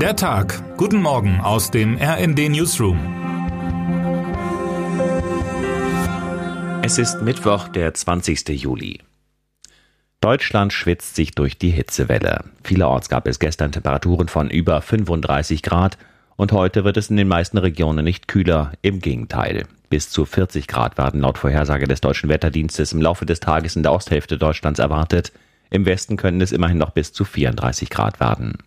Der Tag. Guten Morgen aus dem RND Newsroom. Es ist Mittwoch, der 20. Juli. Deutschland schwitzt sich durch die Hitzewelle. Vielerorts gab es gestern Temperaturen von über 35 Grad und heute wird es in den meisten Regionen nicht kühler, im Gegenteil. Bis zu 40 Grad werden laut Vorhersage des Deutschen Wetterdienstes im Laufe des Tages in der Osthälfte Deutschlands erwartet. Im Westen können es immerhin noch bis zu 34 Grad werden.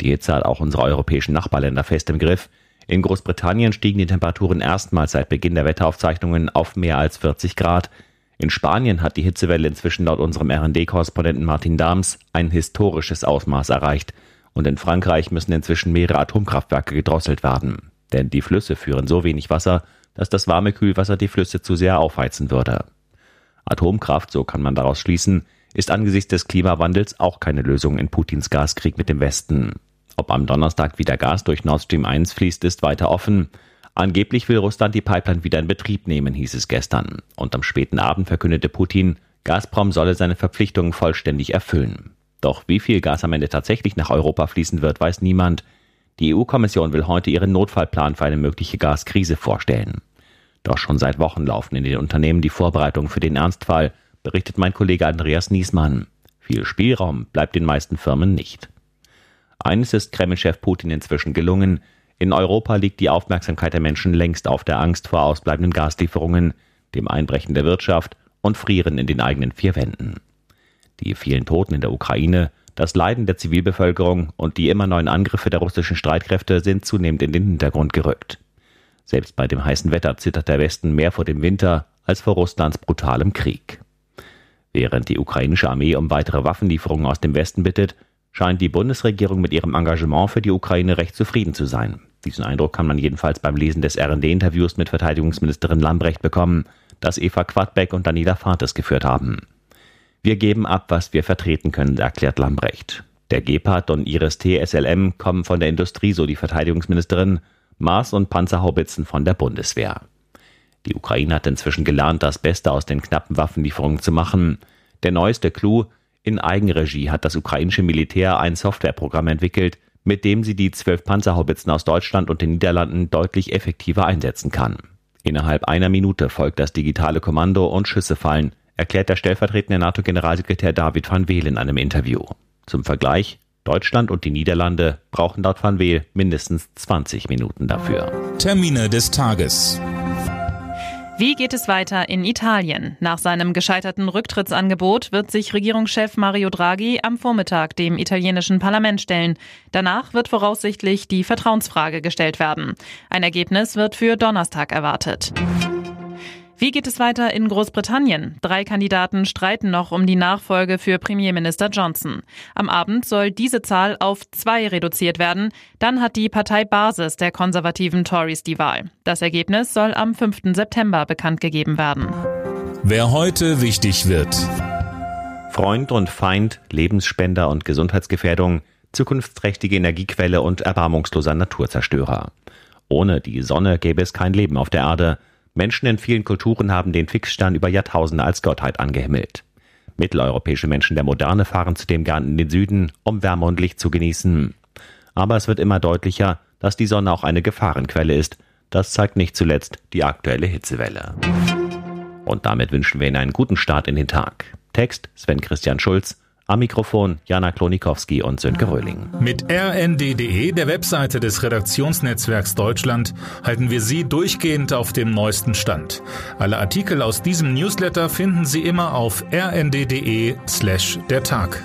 Die Hitze hat auch unsere europäischen Nachbarländer fest im Griff. In Großbritannien stiegen die Temperaturen erstmals seit Beginn der Wetteraufzeichnungen auf mehr als 40 Grad. In Spanien hat die Hitzewelle inzwischen laut unserem RD-Korrespondenten Martin Dahms ein historisches Ausmaß erreicht. Und in Frankreich müssen inzwischen mehrere Atomkraftwerke gedrosselt werden. Denn die Flüsse führen so wenig Wasser, dass das warme Kühlwasser die Flüsse zu sehr aufheizen würde. Atomkraft, so kann man daraus schließen, ist angesichts des Klimawandels auch keine Lösung in Putins Gaskrieg mit dem Westen. Ob am Donnerstag wieder Gas durch Nord Stream 1 fließt, ist weiter offen. Angeblich will Russland die Pipeline wieder in Betrieb nehmen, hieß es gestern. Und am späten Abend verkündete Putin, Gazprom solle seine Verpflichtungen vollständig erfüllen. Doch wie viel Gas am Ende tatsächlich nach Europa fließen wird, weiß niemand. Die EU-Kommission will heute ihren Notfallplan für eine mögliche Gaskrise vorstellen. Doch schon seit Wochen laufen in den Unternehmen die Vorbereitungen für den Ernstfall, berichtet mein Kollege Andreas Niesmann. Viel Spielraum bleibt den meisten Firmen nicht. Eines ist Kreml-Chef Putin inzwischen gelungen. In Europa liegt die Aufmerksamkeit der Menschen längst auf der Angst vor ausbleibenden Gaslieferungen, dem Einbrechen der Wirtschaft und Frieren in den eigenen vier Wänden. Die vielen Toten in der Ukraine, das Leiden der Zivilbevölkerung und die immer neuen Angriffe der russischen Streitkräfte sind zunehmend in den Hintergrund gerückt. Selbst bei dem heißen Wetter zittert der Westen mehr vor dem Winter als vor Russlands brutalem Krieg. Während die ukrainische Armee um weitere Waffenlieferungen aus dem Westen bittet, scheint die Bundesregierung mit ihrem Engagement für die Ukraine recht zufrieden zu sein. Diesen Eindruck kann man jedenfalls beim Lesen des RD-Interviews mit Verteidigungsministerin Lambrecht bekommen, das Eva Quadbeck und Daniela Fates geführt haben. Wir geben ab, was wir vertreten können, erklärt Lambrecht. Der Gepard und Iris T SLM kommen von der Industrie, so die Verteidigungsministerin, Mars- und Panzerhaubitzen von der Bundeswehr. Die Ukraine hat inzwischen gelernt, das Beste aus den knappen Waffenlieferungen zu machen. Der neueste Clou, in Eigenregie hat das ukrainische Militär ein Softwareprogramm entwickelt, mit dem sie die zwölf Panzerhaubitzen aus Deutschland und den Niederlanden deutlich effektiver einsetzen kann. Innerhalb einer Minute folgt das digitale Kommando und Schüsse fallen, erklärt der stellvertretende NATO-Generalsekretär David van Weel in einem Interview. Zum Vergleich, Deutschland und die Niederlande brauchen laut van Weel mindestens 20 Minuten dafür. Termine des Tages. Wie geht es weiter in Italien? Nach seinem gescheiterten Rücktrittsangebot wird sich Regierungschef Mario Draghi am Vormittag dem italienischen Parlament stellen. Danach wird voraussichtlich die Vertrauensfrage gestellt werden. Ein Ergebnis wird für Donnerstag erwartet. Wie geht es weiter in Großbritannien? Drei Kandidaten streiten noch um die Nachfolge für Premierminister Johnson. Am Abend soll diese Zahl auf zwei reduziert werden. Dann hat die Partei Basis der konservativen Tories die Wahl. Das Ergebnis soll am 5. September bekannt gegeben werden. Wer heute wichtig wird. Freund und Feind, Lebensspender und Gesundheitsgefährdung, zukunftsträchtige Energiequelle und erbarmungsloser Naturzerstörer. Ohne die Sonne gäbe es kein Leben auf der Erde. Menschen in vielen Kulturen haben den Fixstern über Jahrtausende als Gottheit angehimmelt. Mitteleuropäische Menschen der Moderne fahren zudem gern in den Süden, um Wärme und Licht zu genießen. Aber es wird immer deutlicher, dass die Sonne auch eine Gefahrenquelle ist. Das zeigt nicht zuletzt die aktuelle Hitzewelle. Und damit wünschen wir Ihnen einen guten Start in den Tag. Text Sven Christian Schulz, am Mikrofon Jana Klonikowski und Sönke Röhling. Mit rnd.de, der Webseite des Redaktionsnetzwerks Deutschland, halten wir Sie durchgehend auf dem neuesten Stand. Alle Artikel aus diesem Newsletter finden Sie immer auf rnd.de slash der Tag.